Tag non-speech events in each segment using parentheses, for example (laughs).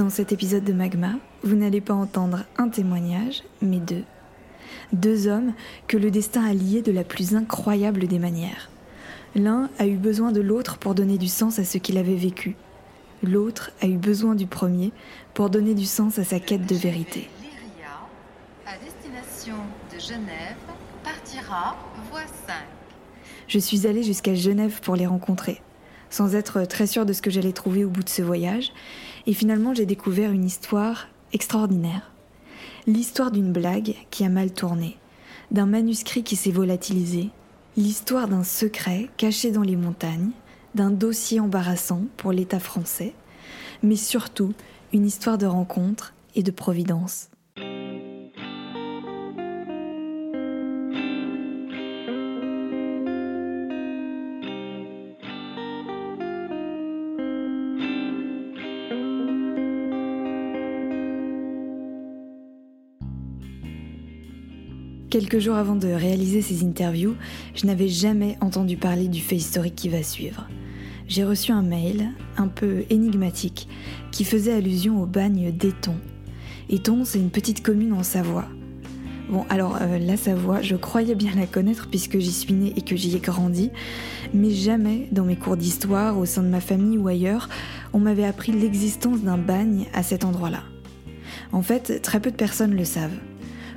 Dans cet épisode de Magma, vous n'allez pas entendre un témoignage, mais deux. Deux hommes que le destin a liés de la plus incroyable des manières. L'un a eu besoin de l'autre pour donner du sens à ce qu'il avait vécu. L'autre a eu besoin du premier pour donner du sens à sa quête de vérité. à destination de Genève, partira voie 5. Je suis allée jusqu'à Genève pour les rencontrer, sans être très sûre de ce que j'allais trouver au bout de ce voyage, et finalement j'ai découvert une histoire extraordinaire. L'histoire d'une blague qui a mal tourné, d'un manuscrit qui s'est volatilisé, l'histoire d'un secret caché dans les montagnes, d'un dossier embarrassant pour l'État français, mais surtout une histoire de rencontre et de providence. Quelques jours avant de réaliser ces interviews, je n'avais jamais entendu parler du fait historique qui va suivre. J'ai reçu un mail, un peu énigmatique, qui faisait allusion au bagne d'Éton. Éton, c'est une petite commune en Savoie. Bon, alors euh, la Savoie, je croyais bien la connaître puisque j'y suis née et que j'y ai grandi, mais jamais dans mes cours d'histoire, au sein de ma famille ou ailleurs, on m'avait appris l'existence d'un bagne à cet endroit-là. En fait, très peu de personnes le savent.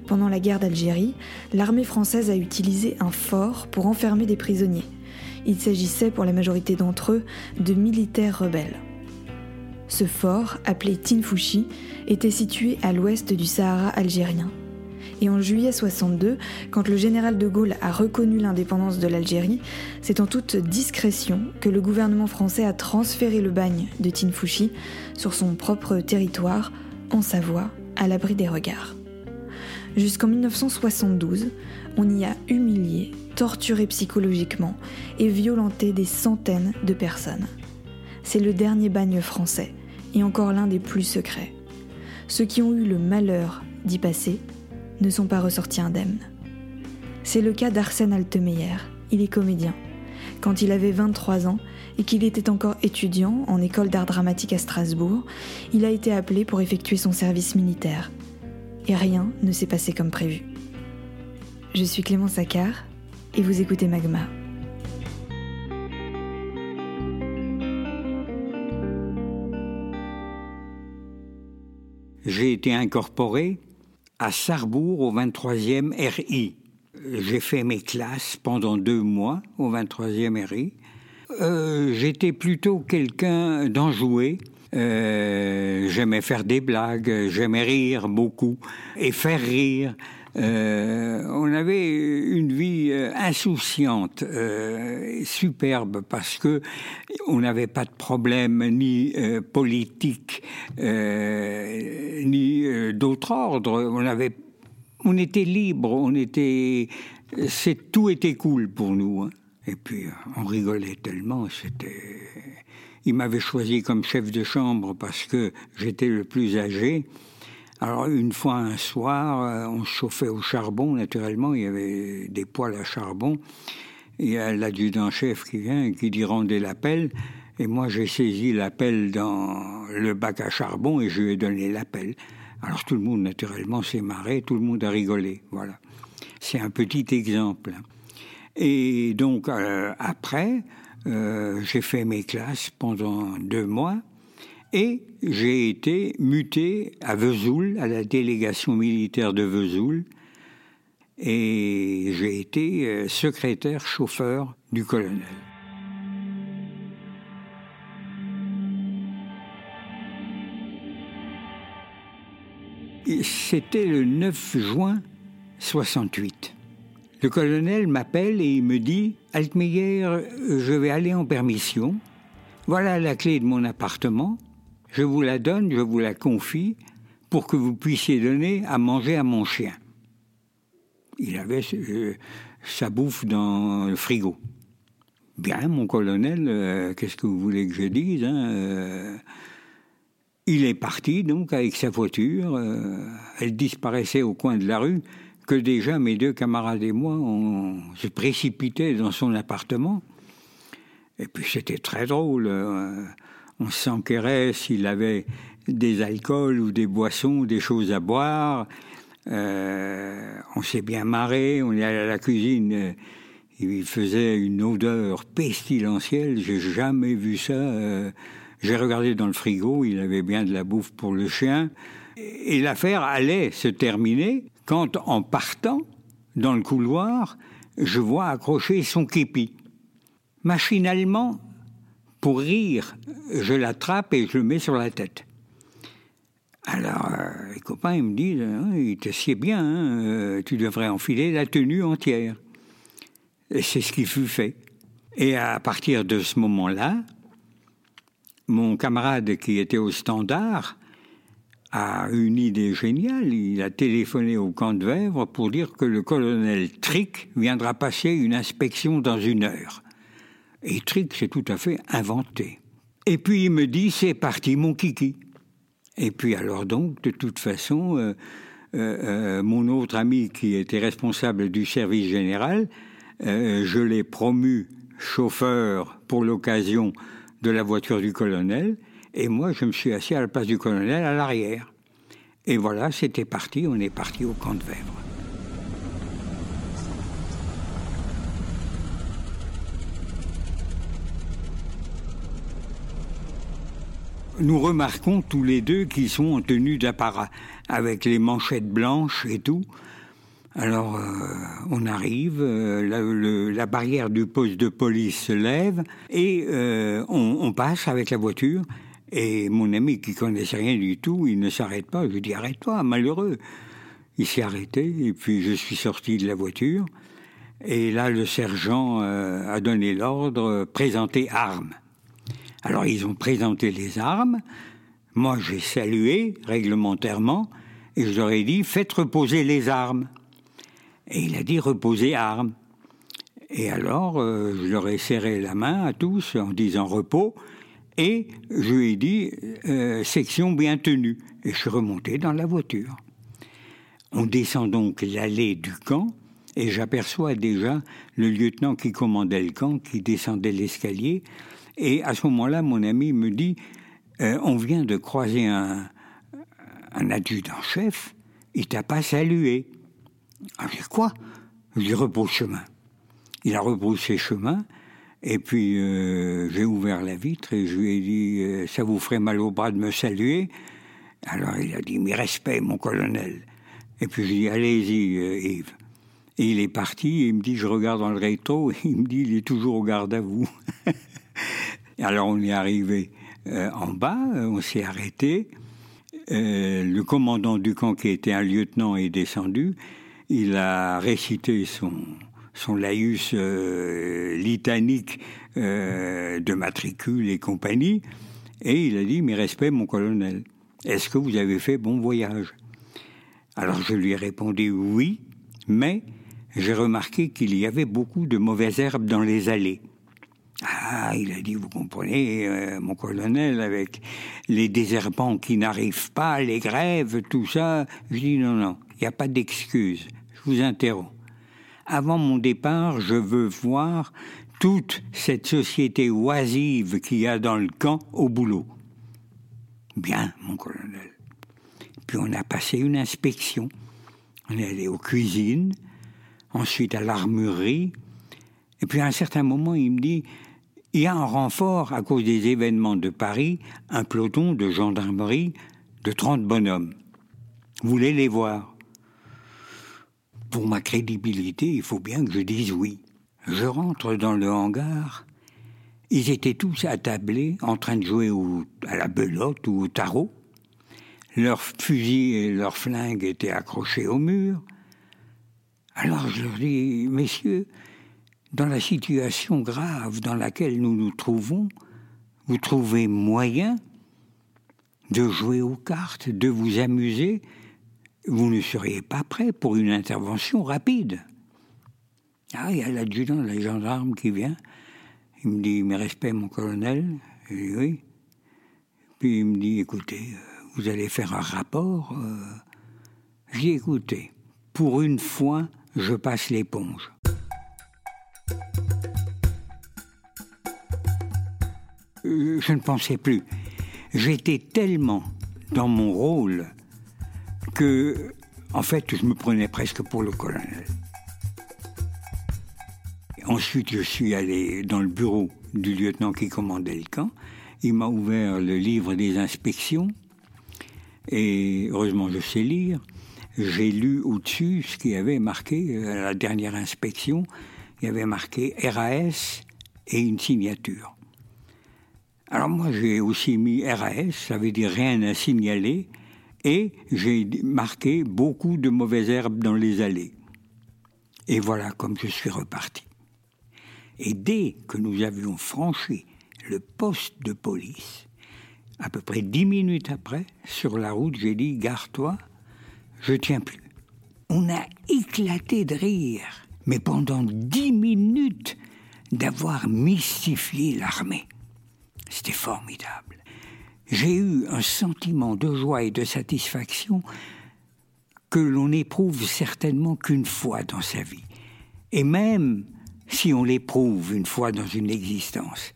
Pendant la guerre d'Algérie, l'armée française a utilisé un fort pour enfermer des prisonniers. Il s'agissait pour la majorité d'entre eux de militaires rebelles. Ce fort, appelé Tinfouchi, était situé à l'ouest du Sahara algérien. Et en juillet 62, quand le général de Gaulle a reconnu l'indépendance de l'Algérie, c'est en toute discrétion que le gouvernement français a transféré le bagne de Tinfouchi sur son propre territoire, en Savoie, à l'abri des regards. Jusqu'en 1972, on y a humilié, torturé psychologiquement et violenté des centaines de personnes. C'est le dernier bagne français, et encore l'un des plus secrets. Ceux qui ont eu le malheur d'y passer ne sont pas ressortis indemnes. C'est le cas d'Arsène Altemeyer, il est comédien. Quand il avait 23 ans et qu'il était encore étudiant en école d'art dramatique à Strasbourg, il a été appelé pour effectuer son service militaire et rien ne s'est passé comme prévu. Je suis Clément Saccard et vous écoutez Magma. J'ai été incorporé à Sarrebourg au 23e RI. J'ai fait mes classes pendant deux mois au 23e RI. Euh, j'étais plutôt quelqu'un d'enjoué, euh, j'aimais faire des blagues, j'aimais rire beaucoup et faire rire. Euh, on avait une vie euh, insouciante, superbe, parce que on n'avait pas de problème ni politique ni d'autre ordre. On avait, on était libre, on était, c'est tout était cool pour nous. Hein. Et puis on rigolait tellement, c'était (laughs) il m'avait choisi comme chef de chambre parce que j'étais le plus âgé. Alors une fois un soir, euh, on chauffait au charbon, naturellement, il y avait des poêles à charbon. Il y a l'adjudant-chef qui vient et qui dit rendez l'appel. Et moi j'ai saisi l'appel dans le bac à charbon et je lui ai donné l'appel. Alors tout le monde naturellement s'est marré, tout le monde a rigolé. Voilà. C'est un petit exemple. Et donc euh, après, euh, j'ai fait mes classes pendant deux mois et j'ai été muté à Vesoul, à la délégation militaire de Vesoul, et j'ai été euh, secrétaire chauffeur du colonel. C'était le 9 juin 68. Le colonel m'appelle et il me dit Altmeyer, je vais aller en permission. Voilà la clé de mon appartement. Je vous la donne, je vous la confie pour que vous puissiez donner à manger à mon chien. Il avait euh, sa bouffe dans le frigo. Bien, mon colonel, euh, qu'est-ce que vous voulez que je dise hein, euh, Il est parti donc avec sa voiture. elle disparaissait au coin de la rue que déjà mes deux camarades et moi, on se précipitait dans son appartement. Et puis c'était très drôle. Euh, on s'enquérait s'il avait des alcools ou des boissons, des choses à boire. Euh, on s'est bien marré, on est allé à la cuisine. Euh, il faisait une odeur pestilentielle, j'ai jamais vu ça. J'ai regardé dans le frigo, il avait bien de la bouffe pour le chien. Et l'affaire allait se terminer quand, en partant dans le couloir, je vois accrocher son képi. Machinalement, pour rire, je l'attrape et je le mets sur la tête. Alors, euh, les copains, ils me disent, hein, il te sied bien, hein, euh, tu devrais enfiler la tenue entière. C'est ce qui fut fait. Et à partir de ce moment-là, mon camarade qui était au standard a une idée géniale. Il a téléphoné au camp de Vèvres pour dire que le colonel Trick viendra passer une inspection dans une heure. Et Trick s'est tout à fait inventé. Et puis il me dit, c'est parti mon kiki. Et puis alors donc, de toute façon, euh, euh, euh, mon autre ami qui était responsable du service général, je l'ai promu chauffeur pour l'occasion de la voiture du colonel, et moi je me suis assis à la place du colonel à l'arrière. Et voilà, c'était parti, on est parti au camp de Vèvres. nous remarquons tous les deux qu'ils sont en tenue d'apparat, avec les manchettes blanches et tout. Alors, euh, on arrive, euh, la, barrière du poste de police se lève et euh, on, passe avec la voiture. Et mon ami qui connaissait rien du tout, il ne s'arrête pas. Je lui dis arrête-toi, malheureux. Il s'est arrêté et puis je suis sorti de la voiture. Et là, le sergent a donné l'ordre présenter armes. Alors ils ont présenté les armes. Moi j'ai salué réglementairement et je leur ai dit faites reposer les armes. Et il a dit reposez armes. Et alors euh, je leur ai serré la main à tous en disant repos et je lui ai dit euh, section bien tenue. Et je suis remonté dans la voiture. On descend donc l'allée du camp et j'aperçois déjà le lieutenant qui commandait le camp qui descendait l'escalier et à ce moment-là, mon ami me dit euh, On vient de croiser un, adjudant-chef, il t'a pas salué. Ah, je dis Quoi? Je lui repose chemin. Il a repoussé chemin, et puis euh, j'ai ouvert la vitre et je lui ai dit euh, Ça vous ferait mal au bras de me saluer? Alors il a dit Mes respects, mon colonel. Et puis je lui ai dit Allez-y, Yves. Et il est parti, et il me dit, je regarde dans le rétro, et (laughs) il me dit, il est toujours au garde à vous. (laughs) Alors on est arrivé euh, en bas, euh, on s'est arrêté. Euh, le commandant du camp, qui était un lieutenant, est descendu. Il a récité son, son laïus litanique de matricule et compagnie, et il a dit Mes respects, mon colonel, est-ce que vous avez fait bon voyage? Alors je lui ai répondu Oui, mais j'ai remarqué qu'il y avait beaucoup de mauvaises herbes dans les allées. Ah, il a dit, vous comprenez, euh, mon colonel, avec les désherbants qui n'arrivent pas, les grèves, tout ça. Je dis, non, non, il n'y a pas d'excuse. Je vous interromps. Avant mon départ, je veux voir toute cette société oisive qu'il y a dans le camp au boulot. Bien, mon colonel. Puis on a passé une inspection. On est allé aux cuisines, ensuite à l'armurerie. Et puis à un certain moment, il me dit, il y a un renfort à cause des événements de Paris, un peloton de gendarmerie de 30 bonhommes. Vous voulez les voir Pour ma crédibilité, il faut bien que je dise oui. Je rentre dans le hangar. Ils étaient tous attablés en train de jouer à la belote ou au tarot. Leurs fusils et leurs flingues étaient accrochés au mur. Alors je leur dis, messieurs, dans la situation grave dans laquelle nous nous trouvons, vous trouvez moyen de jouer aux cartes, de vous amuser, vous ne seriez pas prêt pour une intervention rapide. Ah, il y a l'adjudant, les gendarme qui vient. Il me dit, mes respects, mon colonel. Je dis, oui. Puis il me dit, écoutez, euh, vous allez faire un rapport. Euh. J'ai écouté. Pour une fois, je passe l'éponge. je ne pensais plus. J'étais tellement dans mon rôle que, en fait, je me prenais presque pour le colonel. Ensuite, je suis allé dans le bureau du lieutenant qui commandait le camp. Il m'a ouvert le livre des inspections. Et heureusement, je sais lire. J'ai lu au-dessus ce qui avait marqué à la dernière inspection. Il y avait marqué RAS et une signature. Alors moi, j'ai aussi mis RAS, ça veut dire rien à signaler, et j'ai marqué beaucoup de mauvaises herbes dans les allées. Et voilà comme je suis reparti. Et dès que nous avions franchi le poste de police, à peu près dix minutes après, sur la route, j'ai dit Gare-toi, je tiens plus. On a éclaté de rire, mais pendant dix minutes d'avoir mystifié l'armée. C'était formidable. J'ai eu un sentiment de joie et de satisfaction que l'on n'éprouve certainement qu'une fois dans sa vie. Et même si on l'éprouve une fois dans une existence.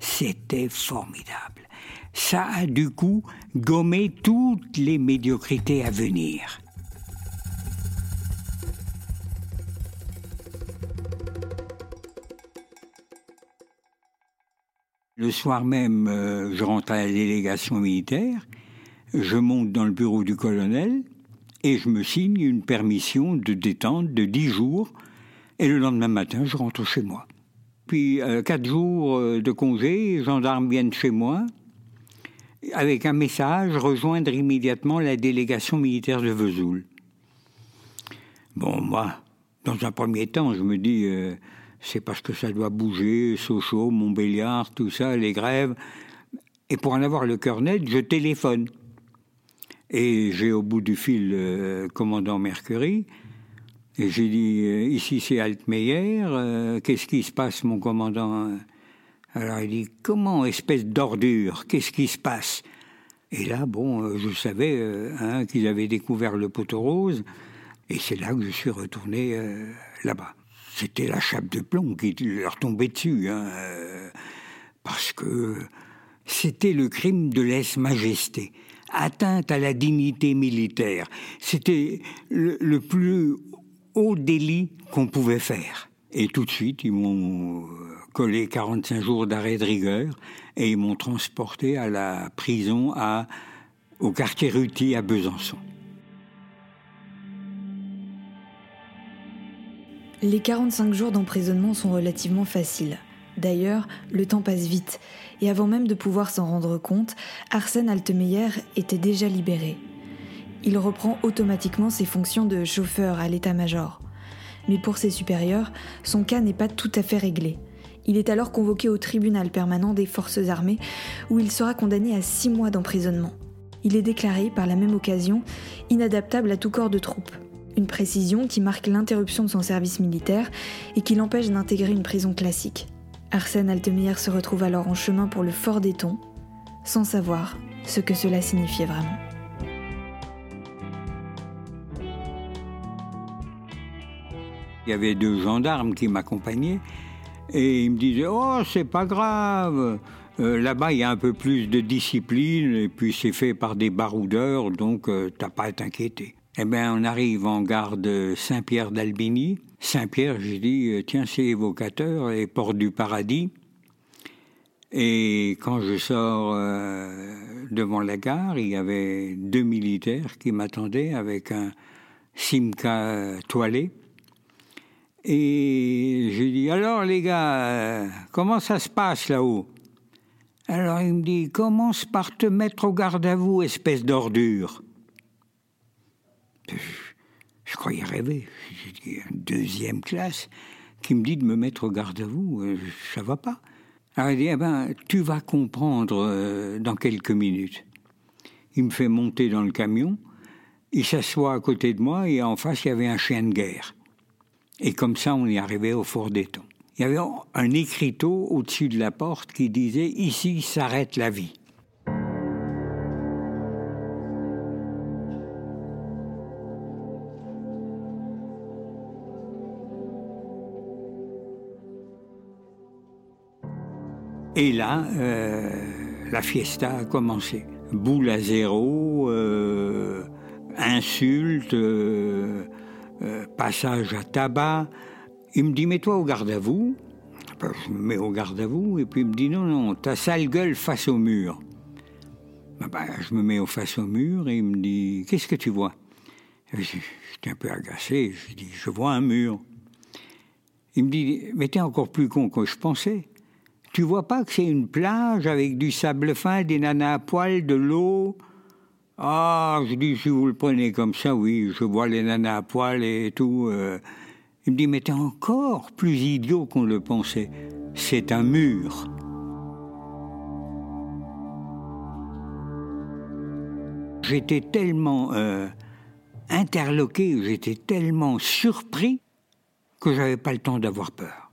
C'était formidable. Ça a du coup gommé toutes les médiocrités à venir. Le soir même, euh, je rentre à la délégation militaire, je monte dans le bureau du colonel et je me signe une permission de détente de dix jours et le lendemain matin, je rentre chez moi. Puis, euh, quatre jours euh, de congé, les gendarmes viennent chez moi avec un message rejoindre immédiatement la délégation militaire de Vesoul. Bon, moi, dans un premier temps, je me dis, c'est parce que ça doit bouger, Sochaux, Montbéliard, tout ça, les grèves. Et pour en avoir le cœur net, je téléphone. Et j'ai au bout du fil le commandant Mercury. Et j'ai dit, euh, ici c'est Altmeyer, euh, qu'est-ce qui se passe, mon commandant? Alors il dit, comment, espèce d'ordure, qu'est-ce qui se passe? Et là, bon, euh, je savais hein, qu'ils avaient découvert le poteau rose, et c'est là que je suis retourné là-bas. C'était la chape de plomb qui leur tombait dessus, hein, parce que c'était le crime de lèse-majesté atteinte à la dignité militaire. C'était le, plus au délit qu'on pouvait faire. Et tout de suite, ils m'ont collé 45 jours d'arrêt de rigueur et ils m'ont transporté à la prison au quartier Ruti à Besançon. Les 45 jours d'emprisonnement sont relativement faciles. D'ailleurs, le temps passe vite, et avant même de pouvoir s'en rendre compte, Arsène Altemeyer était déjà libéré il reprend automatiquement ses fonctions de chauffeur à l'état-major. Mais pour ses supérieurs, son cas n'est pas tout à fait réglé. Il est alors convoqué au tribunal permanent des forces armées où il sera condamné à six mois d'emprisonnement. Il est déclaré par la même occasion inadaptable à tout corps de troupe. Une précision qui marque l'interruption de son service militaire et qui l'empêche d'intégrer une prison classique. Arsène Altemeyer se retrouve alors en chemin pour le fort d'Eton, sans savoir ce que cela signifiait vraiment. Il y avait deux gendarmes qui m'accompagnaient et ils me disaient Oh, c'est pas grave, euh, là-bas il y a un peu plus de discipline et puis c'est fait par des baroudeurs donc euh, t'as pas à t'inquiéter. Eh bien, on arrive en gare de Saint-Pierre d'Albigny. Saint-Pierre, j'ai dit euh, Tiens, c'est évocateur et porte du paradis. Et quand je sors devant la gare, il y avait deux militaires qui m'attendaient avec un Simca toilé. Et j'ai dit, alors les gars, comment ça se passe là-haut? Alors il me dit, commence par te mettre au garde à vous, espèce d'ordure? Je, croyais rêver. Deuxième classe qui me dit de me mettre au garde à vous, euh, ça va pas. Alors il dit, eh ben, tu vas comprendre euh, dans quelques minutes. Il me fait monter dans le camion, il s'assoit à côté de moi et en face il y avait un chien de guerre. Et comme ça, on est arrivé au fort d'Éton. Il y avait un écriteau au-dessus de la porte qui disait Ici s'arrête la vie. Et là, euh, la fiesta a commencé. Boule à zéro, insultes, passage à tabac. Il me dit mets-toi au garde à vous. Ben, je me mets au garde à vous et puis il me dit non non ta sale gueule face au mur. Ben, ben, je me mets au face au mur et il me dit qu'est-ce que tu vois? J'étais un peu agacé. Je dis je vois un mur. Il me dit mais t'es encore plus con que je pensais. Tu vois pas que c'est une plage avec du sable fin, des nanas à poil, de l'eau? Ah, je dis, si vous le prenez comme ça, oui, je vois les nanas à poil et tout. Euh. Il me dit, mais t'es encore plus idiot qu'on le pensait. C'est un mur. J'étais tellement euh, interloqué, j'étais tellement surpris que j'avais pas le temps d'avoir peur.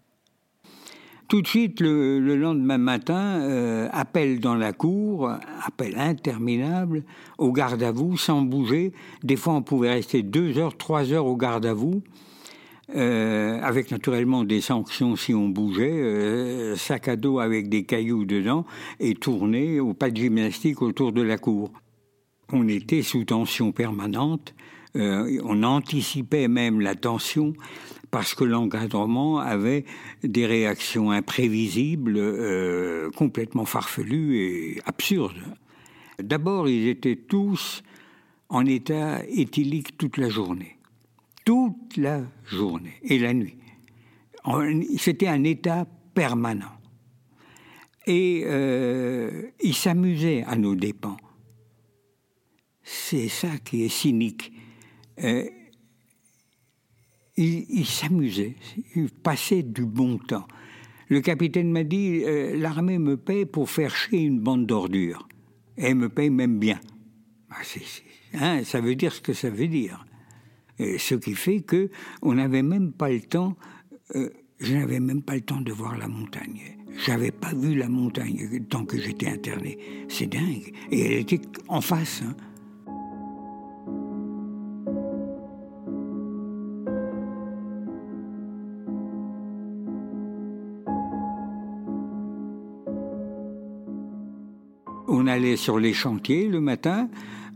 Tout de suite, le, lendemain matin, euh, appel dans la cour, appel interminable, au garde à vous, sans bouger. Des fois, on pouvait rester deux heures, trois heures au garde à vous, euh, avec naturellement des sanctions si on bougeait, euh, sac à dos avec des cailloux dedans, et tourner au pas de gymnastique autour de la cour. On était sous tension permanente, on anticipait même la tension parce que l'encadrement avait des réactions imprévisibles, euh, complètement farfelues et absurdes. D'abord, ils étaient tous en état éthylique toute la journée. Toute la journée et la nuit. C'était un état permanent. Et euh, ils s'amusaient à nos dépens. C'est ça qui est cynique. Euh, il, s'amusait, il passait du bon temps. Le capitaine m'a dit euh, l'armée me paye pour faire chier une bande d'ordures. Et elle me paye même bien. Ah, hein, ça veut dire ce que ça veut dire. ce qui fait que on n'avait même pas le temps. Euh, je n'avais même pas le temps de voir la montagne. J'avais pas vu la montagne tant que j'étais interné. C'est dingue. Et elle était en face. Hein. Sur les chantiers le matin,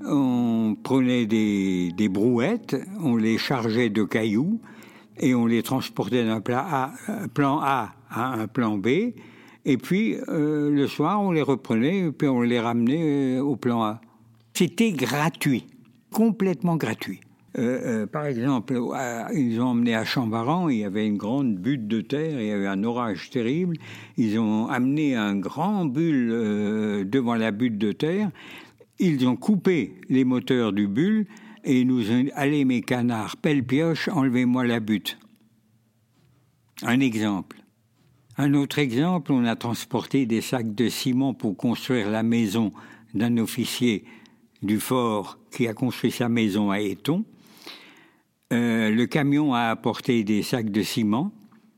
on prenait des, brouettes, on les chargeait de cailloux et on les transportait d'un plan A, plan A à un plan B. Et puis euh, le soir, on les reprenait et puis on les ramenait euh, au plan A. C'était gratuit, complètement gratuit. Euh, euh, par exemple, ils ont emmené à Chambaran, il y avait une grande butte de terre, il y avait un orage terrible. Ils ont amené un grand bulle euh, devant la butte de terre. Ils ont coupé les moteurs du bulle et nous ont allez mes canards, pelle pioche, enlevez-moi la butte. Un exemple. Un autre exemple, on a transporté des sacs de ciment pour construire la maison d'un officier du fort qui a construit sa maison à Éton. Euh, le camion a apporté des sacs de ciment.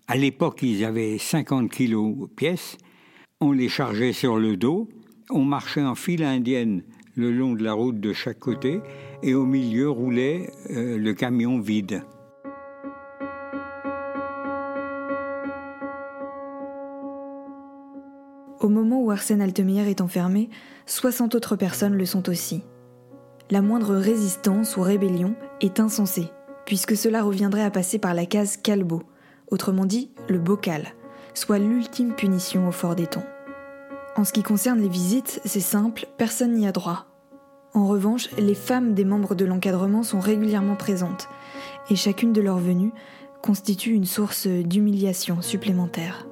À l'époque, ils avaient 50 kilos pièces. On les chargeait sur le dos. On marchait en file indienne le long de la route de chaque côté et au milieu roulait euh, le camion vide. Au moment où Arsène Altemeyer est enfermé, 60 autres personnes le sont aussi. La moindre résistance ou rébellion est insensée puisque cela reviendrait à passer par la case calbo, autrement dit le bocal, soit l'ultime punition au fort d'Eton. En ce qui concerne les visites, c'est simple, personne n'y a droit. En revanche, les femmes des membres de l'encadrement sont régulièrement présentes, et chacune de leurs venues constitue une source d'humiliation supplémentaire.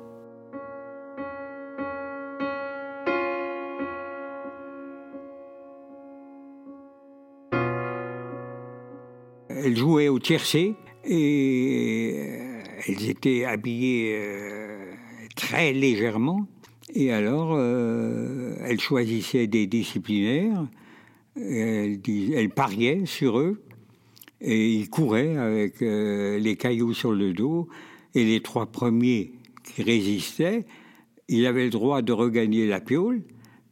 Elles jouaient au tiercé et euh, elles étaient habillées euh, très légèrement. Et alors, euh, elles choisissaient des disciplinaires, elles, elles, pariaient sur eux, et ils couraient avec les cailloux sur le dos, et les trois premiers qui résistaient, ils avaient le droit de regagner la piole,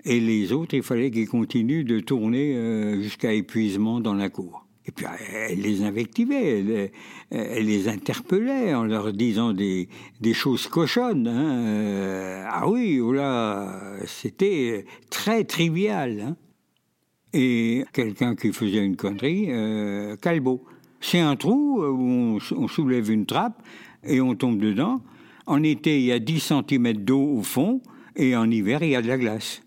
et les autres, il fallait qu'ils continuent de tourner jusqu'à épuisement dans la cour. Et puis elle les invectivait, elle, les interpellait en leur disant des, choses cochonnes. Hein. Euh, ah oui, oh c'était très trivial. Hein. Et quelqu'un qui faisait une connerie, euh, calbo. C'est un trou où on, soulève une trappe et on tombe dedans. En été, il y a 10 cm d'eau au fond et en hiver, il y a de la glace.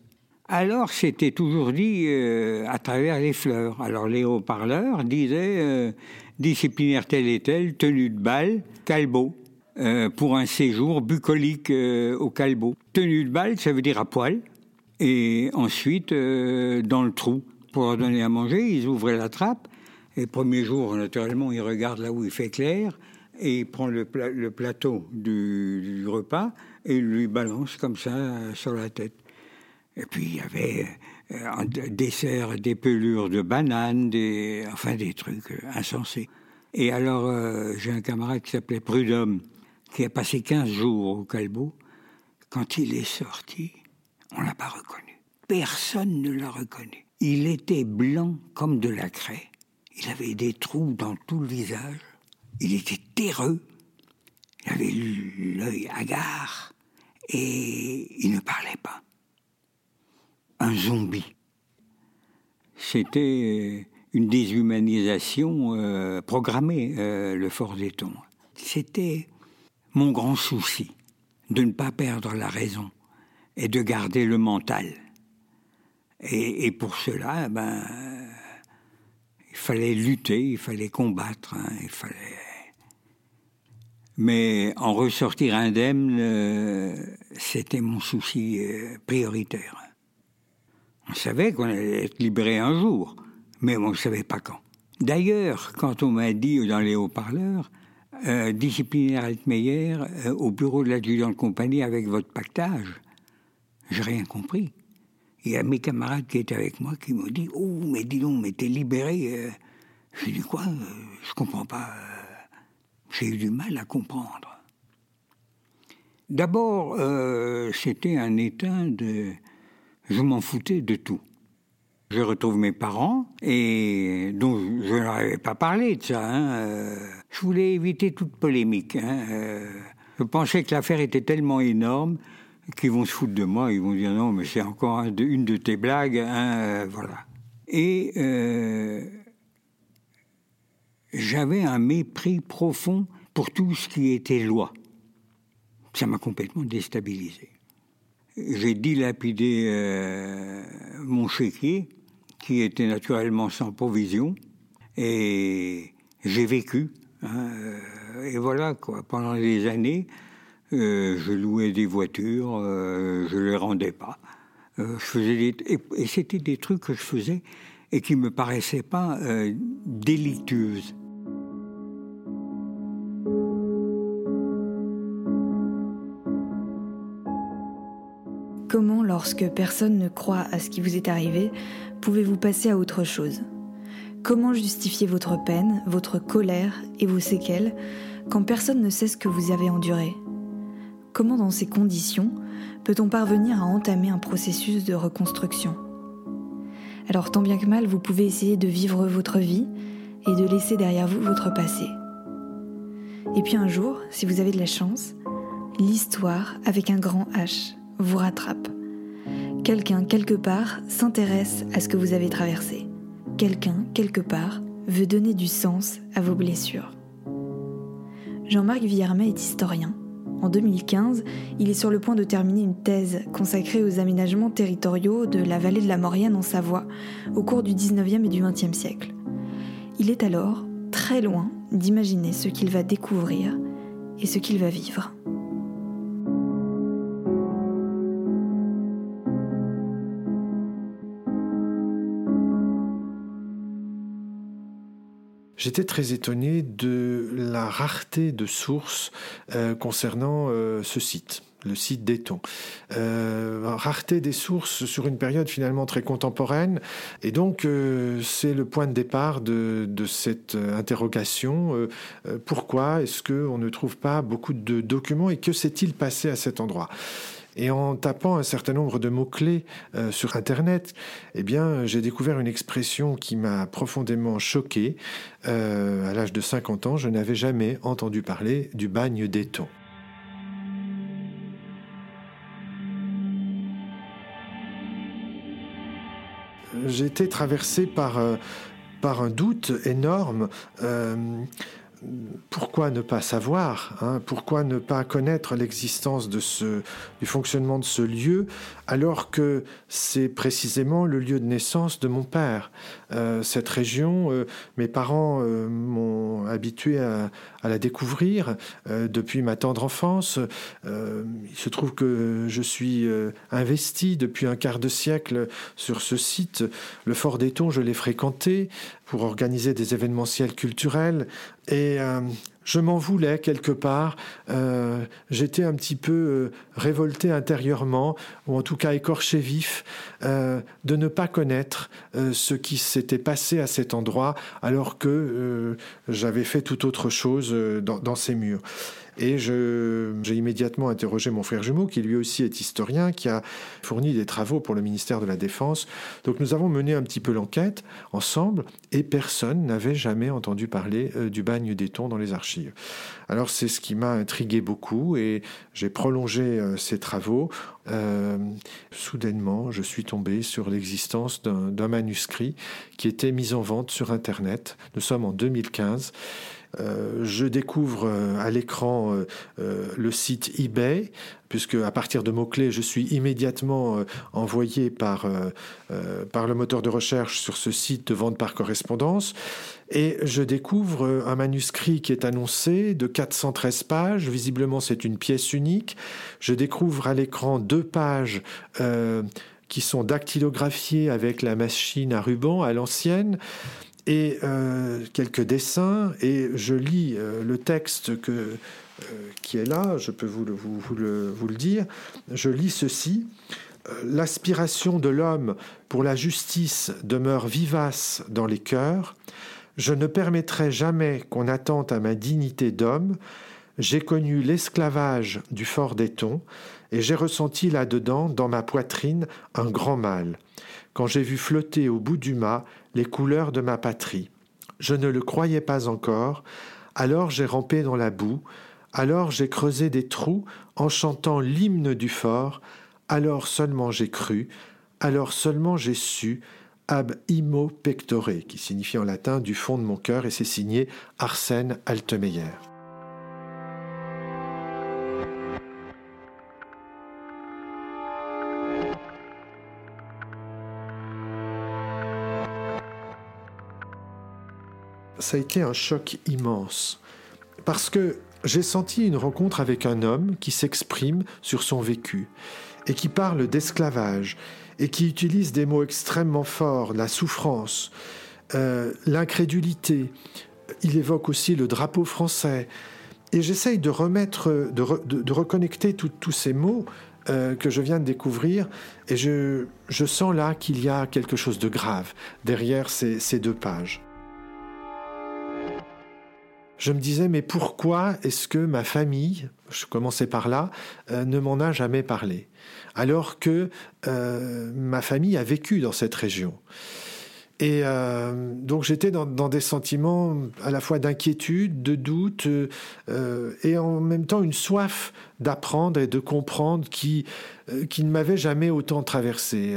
Alors, c'était toujours dit euh, à travers les fleurs. Alors, les haut-parleurs disaient euh, disciplinaire tel et tel, tenue de balle, calbo. Euh, pour un séjour bucolique au calbo. Tenue de balle, ça veut dire à poil. Et ensuite, dans le trou. Pour leur donner à manger, ils ouvraient la trappe et premier jour, naturellement, il regarde là où il fait clair et il prend le, plateau du, repas et il lui balance comme ça euh, sur la tête. Et puis il y avait euh, un dessert des pelures de bananes, des, enfin des trucs euh, insensés. Et alors j'ai un camarade qui s'appelait Prudhomme, qui a passé 15 jours au Calbo. Quand il est sorti, on l'a pas reconnu. Personne ne l'a reconnu. Il était blanc comme de la craie. Il avait des trous dans tout le visage. Il était terreux. Il avait l'œil hagard. Et il ne parlait pas. Un zombie. C'était une déshumanisation euh, programmée, euh, le Fort d'Eton. C'était mon grand souci, de ne pas perdre la raison et de garder le mental. Et, pour cela, ben, il fallait lutter, il fallait combattre, hein, il fallait. Mais en ressortir indemne, euh, c'était mon souci euh, prioritaire. On savait qu'on allait être libéré un jour, mais on ne savait pas quand. D'ailleurs, quand on m'a dit dans les haut-parleurs, euh, disciplinaire Altmeyer, au bureau de l'adjudant de compagnie avec votre pactage, j'ai rien compris. Il y a mes camarades qui étaient avec moi qui m'ont dit Oh, mais dis donc, mais t'es libéré. Euh. J'ai dit Quoi euh, Je comprends pas. Euh. J'ai eu du mal à comprendre. D'abord, c'était un état de. Je m'en foutais de tout. Je retrouve mes parents et dont je ne leur avais pas parlé de ça. Hein. Je voulais éviter toute polémique. Hein. Je pensais que l'affaire était tellement énorme qui vont se foutre de moi, ils vont dire non, mais c'est encore une de tes blagues, hein, euh, voilà. Et euh, j'avais un mépris profond pour tout ce qui était loi. Ça m'a complètement déstabilisé. J'ai dilapidé euh, mon chéquier, qui était naturellement sans provision, et j'ai vécu. Hein, et voilà, quoi, pendant des années, euh, je louais des voitures, euh, je les rendais pas. Euh, je faisais des, et, c'était des trucs que je faisais et qui me paraissaient pas délictueuses. Lorsque personne ne croit à ce qui vous est arrivé, pouvez-vous passer à autre chose? Comment justifier votre peine, votre colère et vos séquelles quand personne ne sait ce que vous avez enduré? Comment dans ces conditions peut-on parvenir à entamer un processus de reconstruction? Alors tant bien que mal, vous pouvez essayer de vivre votre vie et de laisser derrière vous votre passé. Et puis un jour, si vous avez de la chance, l'histoire avec un grand H vous rattrape. Quelqu'un quelque part s'intéresse à ce que vous avez traversé. Quelqu'un quelque part veut donner du sens à vos blessures. Jean-Marc Villarmet est historien en 2015, il est sur le point de terminer une thèse consacrée aux aménagements territoriaux de la vallée de la Maurienne en Savoie au cours du 19e et du 20e siècle. Il est alors très loin d'imaginer ce qu'il va découvrir et ce qu'il va vivre. J'étais très étonné de la rareté de sources euh, concernant euh, ce site le site d'Eton. Euh, rareté des sources sur une période finalement très contemporaine. Et donc, c'est le point de départ de cette interrogation. pourquoi est-ce qu'on ne trouve pas beaucoup de documents et que s'est-il passé à cet endroit? Et en tapant un certain nombre de mots-clés euh, sur Internet, eh j'ai découvert une expression qui m'a profondément choqué. Euh, à l'âge de 50 ans, je n'avais jamais entendu parler du bagne d'éton. j'ai été traversé par, par un doute énorme pourquoi ne pas savoir hein, Pourquoi ne pas connaître l'existence du fonctionnement de ce lieu? Alors que c'est précisément le lieu de naissance de mon père euh, Cette région, euh, mes parents euh, m'ont habitué à, la découvrir depuis ma tendre enfance. il se trouve que je suis investi depuis un quart de siècle sur ce site. Le Fort d'Eton, je l'ai fréquenté pour organiser des événementiels culturels et je m'en voulais quelque part. Euh, j'étais un petit peu euh, révolté intérieurement, ou en tout cas écorché vif, de ne pas connaître ce qui s'était passé à cet endroit, alors que j'avais fait tout autre chose dans, dans ces murs. Et j'ai immédiatement interrogé mon frère jumeau, qui lui aussi est historien, qui a fourni des travaux pour le ministère de la Défense. Donc nous avons mené un petit peu l'enquête ensemble, et personne n'avait jamais entendu parler euh, du bagne d'Eton dans les archives. Alors c'est ce qui m'a intrigué beaucoup, et j'ai prolongé euh, ces travaux. Euh, soudainement, je suis tombé sur l'existence d'un manuscrit qui était mis en vente sur Internet. Nous sommes en 2015. Euh, je découvre euh, à l'écran euh, le site eBay, puisque à partir de mots-clés, je suis immédiatement envoyé par, par le moteur de recherche sur ce site de vente par correspondance. Et je découvre un manuscrit qui est annoncé de 413 pages. Visiblement, c'est une pièce unique. Je découvre à l'écran deux pages qui sont dactylographiées avec la machine à ruban à l'ancienne et euh, quelques dessins, et je lis euh, le texte que, euh, qui est là, je peux vous le, dire, je lis ceci. L'aspiration de l'homme pour la justice demeure vivace dans les cœurs. Je ne permettrai jamais qu'on attente à ma dignité d'homme. J'ai connu l'esclavage du fort d'Eton et j'ai ressenti là-dedans, dans ma poitrine, un grand mal quand j'ai vu flotter au bout du mât les couleurs de ma patrie. Je ne le croyais pas encore, alors j'ai rampé dans la boue, alors j'ai creusé des trous en chantant l'hymne du fort, alors seulement j'ai cru, alors seulement j'ai su, ab imo pectore, qui signifie en latin du fond de mon cœur, et c'est signé Arsène Altemeyer. Ça a été un choc immense. Parce que j'ai senti une rencontre avec un homme qui s'exprime sur son vécu et qui parle d'esclavage et qui utilise des mots extrêmement forts, la souffrance, euh, l'incrédulité. Il évoque aussi le drapeau français. Et j'essaye de remettre, de, reconnecter tous ces mots euh, que je viens de découvrir, et je, sens là qu'il y a quelque chose de grave derrière ces deux pages je me disais, mais pourquoi est-ce que ma famille, je commençais par là, euh, ne m'en a jamais parlé? Alors que euh, ma famille a vécu dans cette région. Et euh, donc j'étais dans, des sentiments à la fois d'inquiétude, de doute, euh, et en même temps une soif d'apprendre et de comprendre qui, euh, qui ne m'avait jamais autant traversé.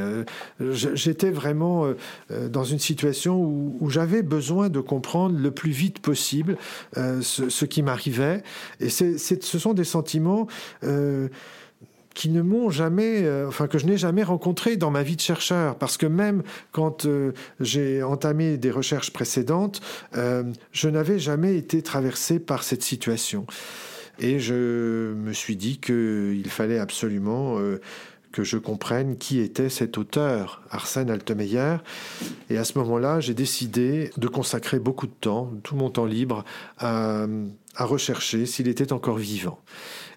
j'étais vraiment dans une situation où, où j'avais besoin de comprendre le plus vite possible ce, ce, qui m'arrivait. Et c'est, ce sont des sentiments qui ne m'ont jamais, euh, enfin que je n'ai jamais rencontré dans ma vie de chercheur, parce que même quand euh, j'ai entamé des recherches précédentes, euh, je n'avais jamais été traversé par cette situation. Et je me suis dit qu'il fallait absolument que je comprenne qui était cet auteur, Arsène Altemeyer. Et à ce moment-là, j'ai décidé de consacrer beaucoup de temps, tout mon temps libre, à rechercher s'il était encore vivant.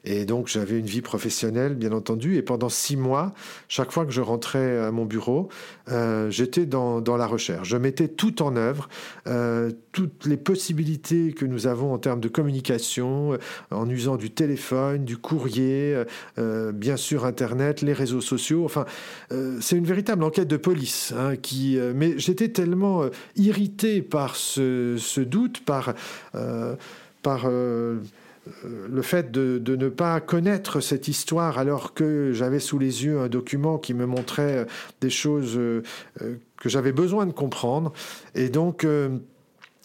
Et donc j'avais une vie professionnelle, bien entendu. Et pendant six mois, chaque fois que je rentrais à mon bureau, euh, j'étais dans, dans, la recherche. Je mettais tout en œuvre, euh, toutes les possibilités que nous avons en termes de communication, euh, en usant du téléphone, du courrier, bien sûr Internet, les réseaux sociaux. Enfin, c'est une véritable enquête de police. Hein, qui, mais j'étais tellement irrité par ce, ce doute, par... par le fait de, ne pas connaître cette histoire alors que j'avais sous les yeux un document qui me montrait des choses que j'avais besoin de comprendre. Et donc,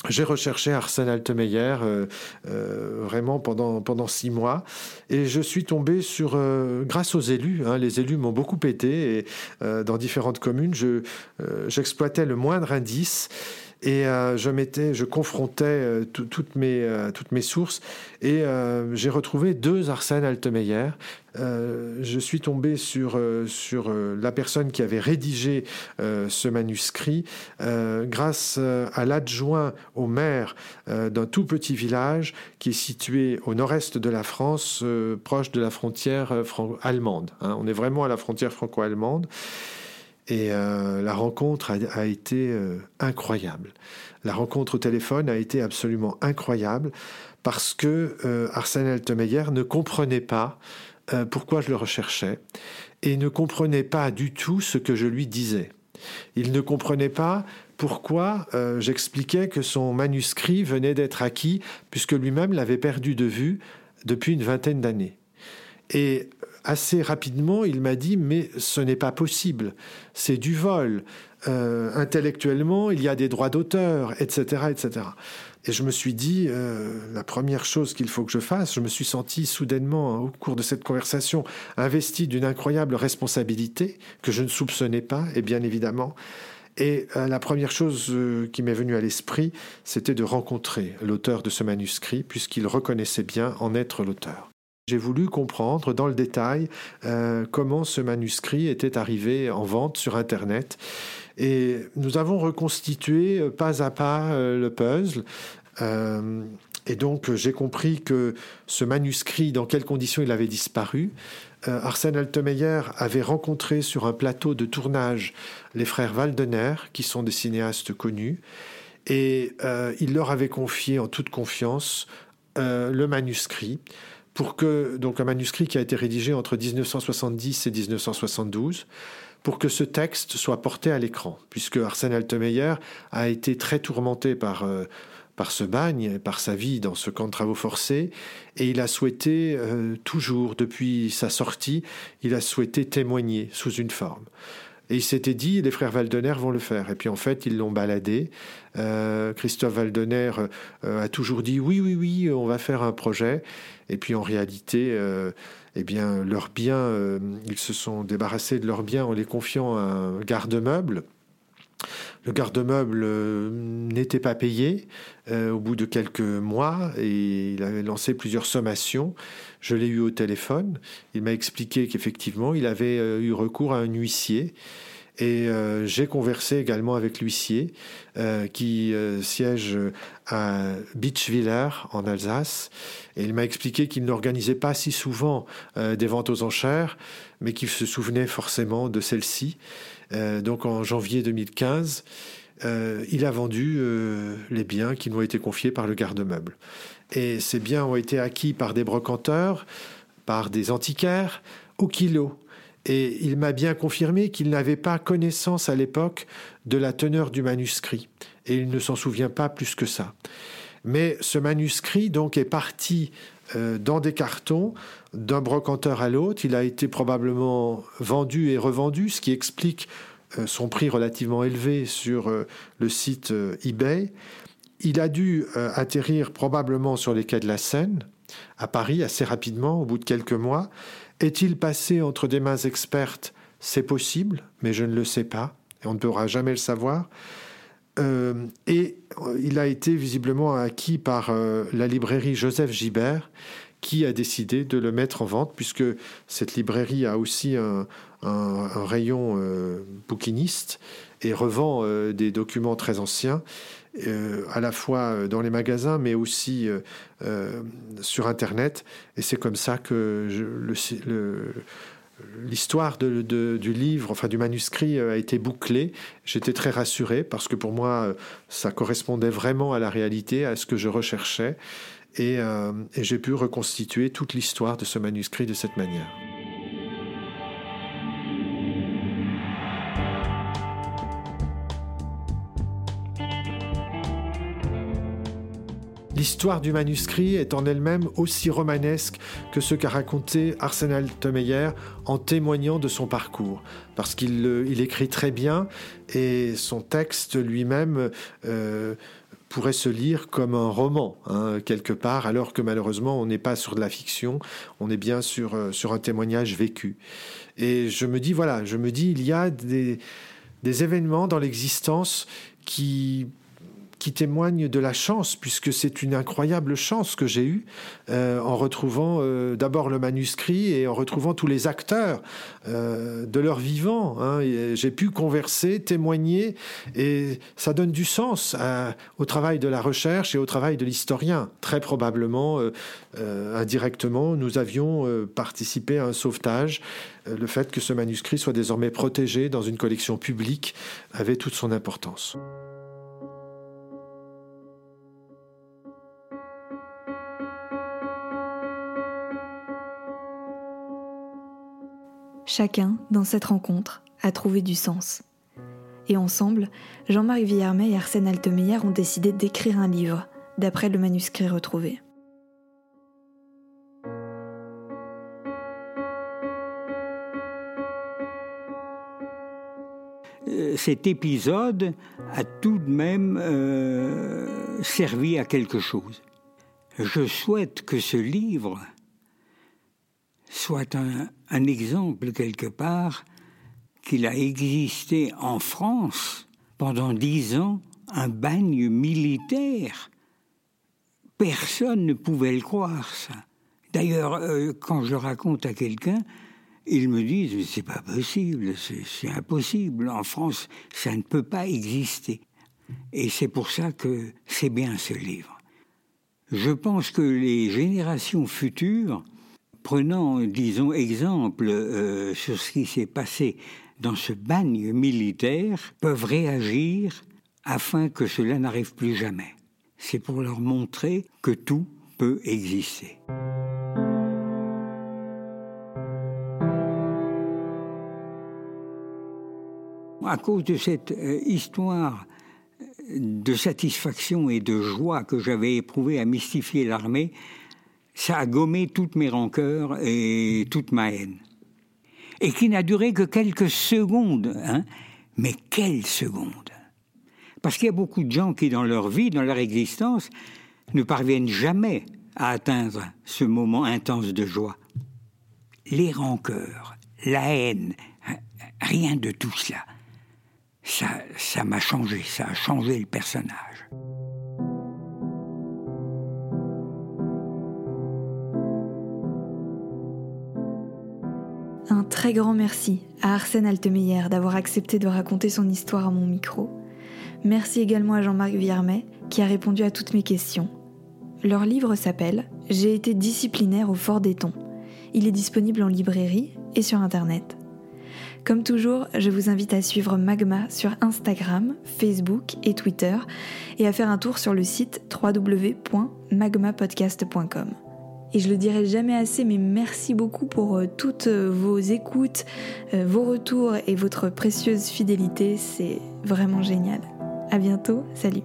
j'ai recherché Arsène Altemeyer euh, euh, vraiment pendant, pendant six mois et je suis tombé sur, euh, grâce aux élus, hein, les élus m'ont beaucoup aidé et dans différentes communes, j'exploitais le moindre indice et euh, je mettais, je confrontais euh, toutes, mes, euh, toutes mes sources et j'ai retrouvé deux Arsène Altemeyer. je suis tombé sur, sur la personne qui avait rédigé ce manuscrit grâce à l'adjoint au maire d'un tout petit village qui est situé au nord-est de la France, proche de la frontière allemande. Hein. On est vraiment à la frontière franco-allemande. Et euh, la rencontre a, été euh, incroyable. La rencontre au téléphone a été absolument incroyable parce que euh, Arsène Altemeyer ne comprenait pas pourquoi je le recherchais et ne comprenait pas du tout ce que je lui disais. Il ne comprenait pas pourquoi j'expliquais que son manuscrit venait d'être acquis puisque lui-même l'avait perdu de vue depuis une vingtaine d'années. Et assez rapidement, il m'a dit, mais ce n'est pas possible, c'est du vol. Euh, intellectuellement, il y a des droits d'auteur, etc., etc. Et je me suis dit, euh, la première chose qu'il faut que je fasse, je me suis senti soudainement, hein, au cours de cette conversation, investi d'une incroyable responsabilité que je ne soupçonnais pas, et bien évidemment. Et euh, la première chose qui m'est venue à l'esprit, c'était de rencontrer l'auteur de ce manuscrit, puisqu'il reconnaissait bien en être l'auteur. J'ai voulu comprendre dans le détail euh, comment ce manuscrit était arrivé en vente sur Internet. Et nous avons reconstitué euh, pas à pas euh, le puzzle. et donc j'ai compris que ce manuscrit, dans quelles conditions il avait disparu. Arsène Altemeyer avait rencontré sur un plateau de tournage les frères Waldener, qui sont des cinéastes connus, et il leur avait confié en toute confiance le manuscrit pour que, donc un manuscrit qui a été rédigé entre 1970 et 1972, pour que ce texte soit porté à l'écran, puisque Arsène Altemeyer a été très tourmenté par, euh, par ce bagne, par sa vie dans ce camp de travaux forcés, et il a souhaité euh, toujours, depuis sa sortie, il a souhaité témoigner sous une forme. Et il s'était dit, les frères Waldener vont le faire. Et puis en fait, ils l'ont baladé. Euh, Christophe Waldener euh, a toujours dit, oui, oui, oui, on va faire un projet. Et puis en réalité, euh, eh bien, leurs biens, ils se sont débarrassés de leurs biens en les confiant à un garde-meuble. Le garde-meuble n'était pas payé au bout de quelques mois et il avait lancé plusieurs sommations. Je l'ai eu au téléphone. Il m'a expliqué qu'effectivement, il avait euh, eu recours à un huissier. Et euh, j'ai conversé également avec l'huissier euh, qui siège à Beachwiller en Alsace. Et il m'a expliqué qu'il n'organisait pas si souvent des ventes aux enchères, mais qu'il se souvenait forcément de celle-ci. Donc en janvier 2015, il a vendu les biens qui lui ont été confiés par le garde-meuble. Et ces biens ont été acquis par des brocanteurs, par des antiquaires, au kilo. Et il m'a bien confirmé qu'il n'avait pas connaissance à l'époque de la teneur du manuscrit. Et il ne s'en souvient pas plus que ça. Mais ce manuscrit, donc, est parti euh, dans des cartons d'un brocanteur à l'autre. Il a été probablement vendu et revendu, ce qui explique euh, son prix relativement élevé sur euh, le site eBay. Il a dû atterrir probablement sur les quais de la Seine, à Paris, assez rapidement, au bout de quelques mois. Est-il passé entre des mains expertes? C'est possible, mais je ne le sais pas, et on ne pourra jamais le savoir. Euh, et euh, il a été visiblement acquis par la librairie Joseph Gibert, qui a décidé de le mettre en vente, puisque cette librairie a aussi un, rayon bouquiniste et revend des documents très anciens. Euh, à la fois euh, dans les magasins, mais aussi euh, sur Internet. Et c'est comme ça que l'histoire du livre, enfin du manuscrit, a été bouclée. J'étais très rassuré parce que pour moi, ça correspondait vraiment à la réalité, à ce que je recherchais. et j'ai pu reconstituer toute l'histoire de ce manuscrit de cette manière. L'histoire du manuscrit est en elle-même aussi romanesque que ce qu'a raconté Arsenal Temeyer en témoignant de son parcours, parce qu'il il écrit très bien et son texte lui-même euh, pourrait se lire comme un roman, hein, quelque part, alors que malheureusement on n'est pas sur de la fiction, on est bien sur, euh, sur un témoignage vécu. Et je me dis, voilà, je me dis, il y a des événements dans l'existence qui qui témoigne de la chance, puisque c'est une incroyable chance que j'ai eue euh, en retrouvant euh, d'abord le manuscrit et en retrouvant tous les acteurs euh, de leur vivant. Hein. J'ai pu converser, témoigner, et ça donne du sens au travail de la recherche et au travail de l'historien. Très probablement, indirectement, nous avions participé à un sauvetage. Le fait que ce manuscrit soit désormais protégé dans une collection publique avait toute son importance. Chacun, dans cette rencontre, a trouvé du sens. Et ensemble, Jean-Marc Villarmet et Arsène Altemeyer ont décidé d'écrire un livre, d'après le manuscrit retrouvé. Euh, cet épisode a tout de même euh, servi à quelque chose. Je souhaite que ce livre soit un, exemple quelque part qu'il a existé en France pendant dix ans un bagne militaire. Personne ne pouvait le croire, ça. D'ailleurs, euh, quand je raconte à quelqu'un, ils me disent mais c'est pas possible, c'est impossible. En France, ça ne peut pas exister. Et c'est pour ça que c'est bien ce livre. Je pense que les générations futures prenant, disons, exemple euh, sur ce qui s'est passé dans ce bagne militaire, peuvent réagir afin que cela n'arrive plus jamais. C'est pour leur montrer que tout peut exister. À cause de cette euh, histoire de satisfaction et de joie que j'avais éprouvée à mystifier l'armée, ça a gommé toutes mes rancœurs et toute ma haine. Et qui n'a duré que quelques secondes, hein mais quelles secondes Parce qu'il y a beaucoup de gens qui, dans leur vie, dans leur existence, ne parviennent jamais à atteindre ce moment intense de joie. Les rancœurs, la haine, rien de tout cela. Ça, ça m'a changé, ça a changé le personnage. Très grand merci à Arsène Altemeyer d'avoir accepté de raconter son histoire à mon micro. Merci également à Jean-Marc Villarmet qui a répondu à toutes mes questions. Leur livre s'appelle J'ai été disciplinaire au Fort d'Eton. Il est disponible en librairie et sur Internet. Comme toujours, je vous invite à suivre Magma sur Instagram, Facebook et Twitter et à faire un tour sur le site www.magmapodcast.com. Et je le dirai jamais assez, mais merci beaucoup pour euh, toutes euh, vos écoutes, euh, vos retours et votre précieuse fidélité. C'est vraiment génial. À bientôt. Salut.